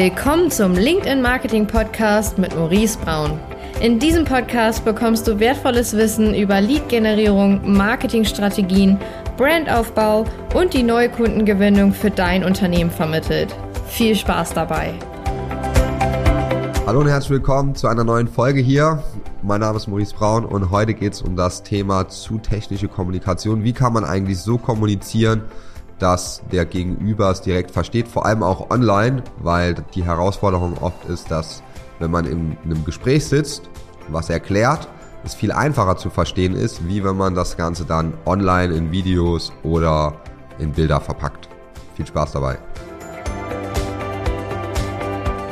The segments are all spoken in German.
Willkommen zum LinkedIn Marketing Podcast mit Maurice Braun. In diesem Podcast bekommst du wertvolles Wissen über Lead-Generierung, Marketingstrategien, Brandaufbau und die neue Kundengewinnung für dein Unternehmen vermittelt. Viel Spaß dabei! Hallo und herzlich willkommen zu einer neuen Folge hier. Mein Name ist Maurice Braun und heute geht es um das Thema zu technische Kommunikation. Wie kann man eigentlich so kommunizieren, dass der Gegenüber es direkt versteht, vor allem auch online, weil die Herausforderung oft ist, dass wenn man in einem Gespräch sitzt, was erklärt, es viel einfacher zu verstehen ist, wie wenn man das Ganze dann online in Videos oder in Bilder verpackt. Viel Spaß dabei.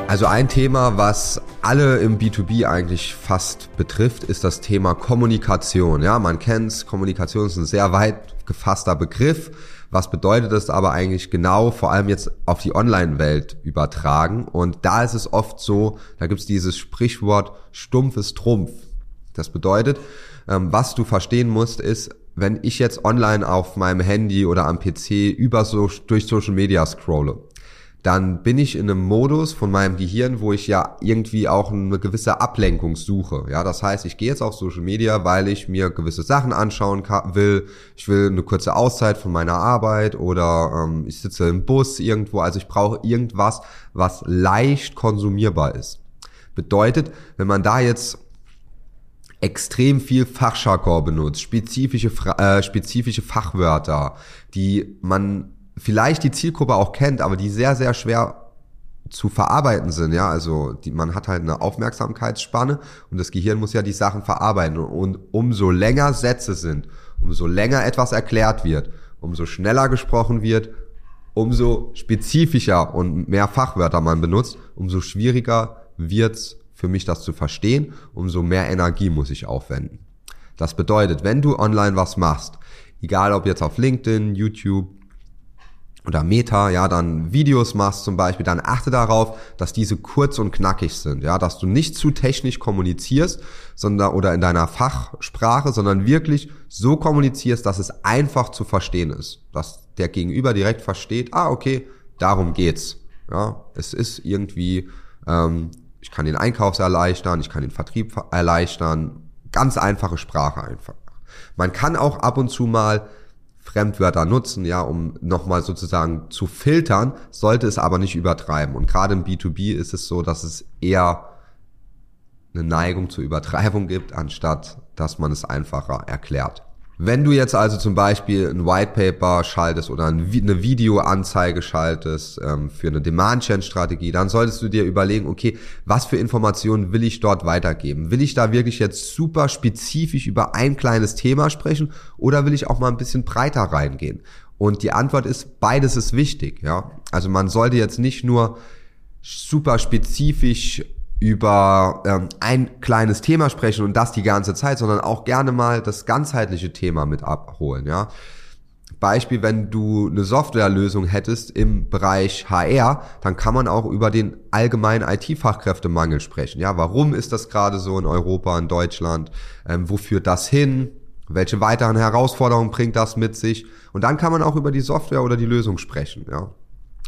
Also ein Thema, was alle im B2B eigentlich fast betrifft, ist das Thema Kommunikation. Ja, man kennt's. Kommunikation ist ein sehr weit gefasster Begriff. Was bedeutet das aber eigentlich genau, vor allem jetzt auf die Online-Welt übertragen? Und da ist es oft so, da gibt's dieses Sprichwort, stumpf ist Trumpf. Das bedeutet, ähm, was du verstehen musst, ist, wenn ich jetzt online auf meinem Handy oder am PC über so durch Social Media scrolle, dann bin ich in einem Modus von meinem Gehirn, wo ich ja irgendwie auch eine gewisse Ablenkung suche. Ja, das heißt, ich gehe jetzt auf Social Media, weil ich mir gewisse Sachen anschauen will. Ich will eine kurze Auszeit von meiner Arbeit oder ähm, ich sitze im Bus irgendwo. Also ich brauche irgendwas, was leicht konsumierbar ist. Bedeutet, wenn man da jetzt extrem viel Fachjargon benutzt, spezifische, äh, spezifische Fachwörter, die man vielleicht die Zielgruppe auch kennt, aber die sehr, sehr schwer zu verarbeiten sind, ja, also die, man hat halt eine Aufmerksamkeitsspanne und das Gehirn muss ja die Sachen verarbeiten und umso länger Sätze sind, umso länger etwas erklärt wird, umso schneller gesprochen wird, umso spezifischer und mehr Fachwörter man benutzt, umso schwieriger wird's für mich das zu verstehen, umso mehr Energie muss ich aufwenden. Das bedeutet, wenn du online was machst, egal ob jetzt auf LinkedIn, YouTube, oder Meta, ja, dann Videos machst zum Beispiel, dann achte darauf, dass diese kurz und knackig sind, ja, dass du nicht zu technisch kommunizierst, sondern oder in deiner Fachsprache, sondern wirklich so kommunizierst, dass es einfach zu verstehen ist, dass der Gegenüber direkt versteht, ah, okay, darum geht's, ja, es ist irgendwie, ähm, ich kann den Einkauf erleichtern, ich kann den Vertrieb erleichtern, ganz einfache Sprache einfach. Man kann auch ab und zu mal Fremdwörter nutzen, ja, um nochmal sozusagen zu filtern, sollte es aber nicht übertreiben. Und gerade im B2B ist es so, dass es eher eine Neigung zur Übertreibung gibt, anstatt dass man es einfacher erklärt. Wenn du jetzt also zum Beispiel ein White Paper schaltest oder eine Videoanzeige schaltest ähm, für eine Demand-Gen-Strategie, dann solltest du dir überlegen, okay, was für Informationen will ich dort weitergeben? Will ich da wirklich jetzt super spezifisch über ein kleines Thema sprechen oder will ich auch mal ein bisschen breiter reingehen? Und die Antwort ist, beides ist wichtig, ja. Also man sollte jetzt nicht nur super spezifisch über ähm, ein kleines Thema sprechen und das die ganze Zeit, sondern auch gerne mal das ganzheitliche Thema mit abholen, ja. Beispiel, wenn du eine Softwarelösung hättest im Bereich HR, dann kann man auch über den allgemeinen IT-Fachkräftemangel sprechen. Ja, warum ist das gerade so in Europa, in Deutschland? Ähm, wo führt das hin? Welche weiteren Herausforderungen bringt das mit sich? Und dann kann man auch über die Software oder die Lösung sprechen, ja.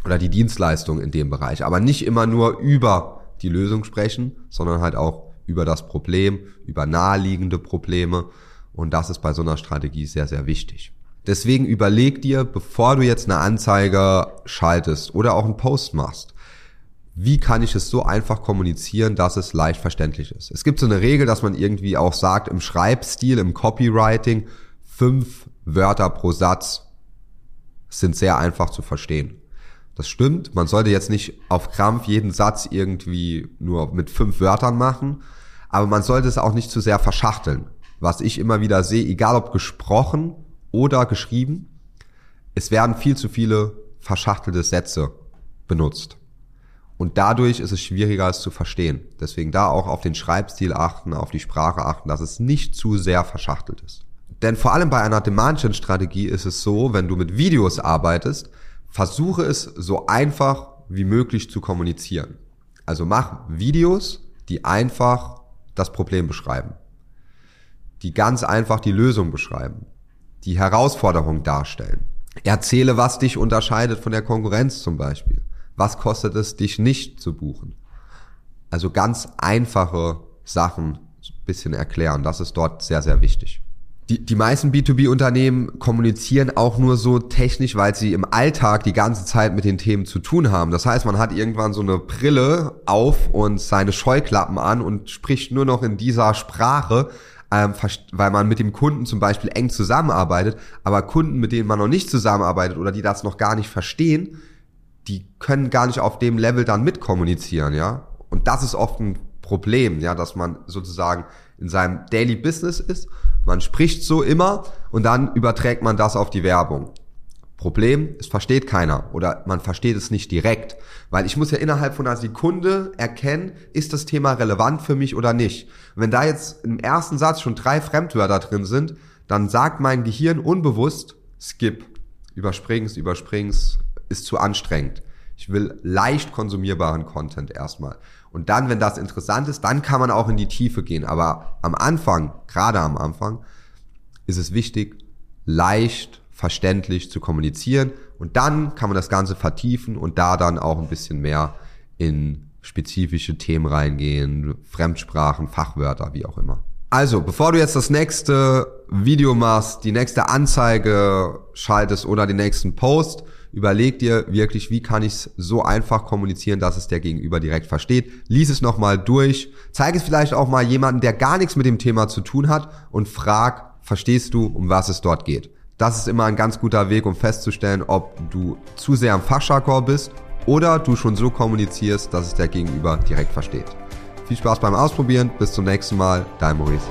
Oder die Dienstleistung in dem Bereich. Aber nicht immer nur über die Lösung sprechen, sondern halt auch über das Problem, über naheliegende Probleme. Und das ist bei so einer Strategie sehr, sehr wichtig. Deswegen überleg dir, bevor du jetzt eine Anzeige schaltest oder auch einen Post machst, wie kann ich es so einfach kommunizieren, dass es leicht verständlich ist. Es gibt so eine Regel, dass man irgendwie auch sagt, im Schreibstil, im Copywriting, fünf Wörter pro Satz sind sehr einfach zu verstehen. Das stimmt. Man sollte jetzt nicht auf Krampf jeden Satz irgendwie nur mit fünf Wörtern machen. Aber man sollte es auch nicht zu sehr verschachteln. Was ich immer wieder sehe, egal ob gesprochen oder geschrieben, es werden viel zu viele verschachtelte Sätze benutzt. Und dadurch ist es schwieriger, es zu verstehen. Deswegen da auch auf den Schreibstil achten, auf die Sprache achten, dass es nicht zu sehr verschachtelt ist. Denn vor allem bei einer Demand-Strategie ist es so, wenn du mit Videos arbeitest, versuche es so einfach wie möglich zu kommunizieren. Also mach Videos, die einfach das Problem beschreiben, die ganz einfach die Lösung beschreiben, die Herausforderung darstellen. Erzähle, was dich unterscheidet von der Konkurrenz zum Beispiel. was kostet es, dich nicht zu buchen? Also ganz einfache Sachen ein bisschen erklären. Das ist dort sehr, sehr wichtig. Die, die meisten B2B-Unternehmen kommunizieren auch nur so technisch, weil sie im Alltag die ganze Zeit mit den Themen zu tun haben. Das heißt, man hat irgendwann so eine Brille auf und seine Scheuklappen an und spricht nur noch in dieser Sprache, ähm, weil man mit dem Kunden zum Beispiel eng zusammenarbeitet. Aber Kunden, mit denen man noch nicht zusammenarbeitet oder die das noch gar nicht verstehen, die können gar nicht auf dem Level dann mitkommunizieren, ja. Und das ist oft ein Problem, ja, dass man sozusagen in seinem Daily Business ist. Man spricht so immer und dann überträgt man das auf die Werbung. Problem, es versteht keiner oder man versteht es nicht direkt, weil ich muss ja innerhalb von einer Sekunde erkennen, ist das Thema relevant für mich oder nicht. Und wenn da jetzt im ersten Satz schon drei Fremdwörter drin sind, dann sagt mein Gehirn unbewusst, skip, überspring's, überspring's, ist zu anstrengend. Ich will leicht konsumierbaren Content erstmal. Und dann, wenn das interessant ist, dann kann man auch in die Tiefe gehen. Aber am Anfang, gerade am Anfang, ist es wichtig, leicht verständlich zu kommunizieren. Und dann kann man das Ganze vertiefen und da dann auch ein bisschen mehr in spezifische Themen reingehen, Fremdsprachen, Fachwörter, wie auch immer. Also, bevor du jetzt das nächste Video machst, die nächste Anzeige schaltest oder den nächsten Post, überleg dir wirklich, wie kann ich es so einfach kommunizieren, dass es der Gegenüber direkt versteht. Lies es nochmal durch, zeig es vielleicht auch mal jemanden, der gar nichts mit dem Thema zu tun hat und frag, verstehst du, um was es dort geht. Das ist immer ein ganz guter Weg, um festzustellen, ob du zu sehr am Fachjargon bist oder du schon so kommunizierst, dass es der Gegenüber direkt versteht. Viel Spaß beim Ausprobieren, bis zum nächsten Mal, dein Maurice.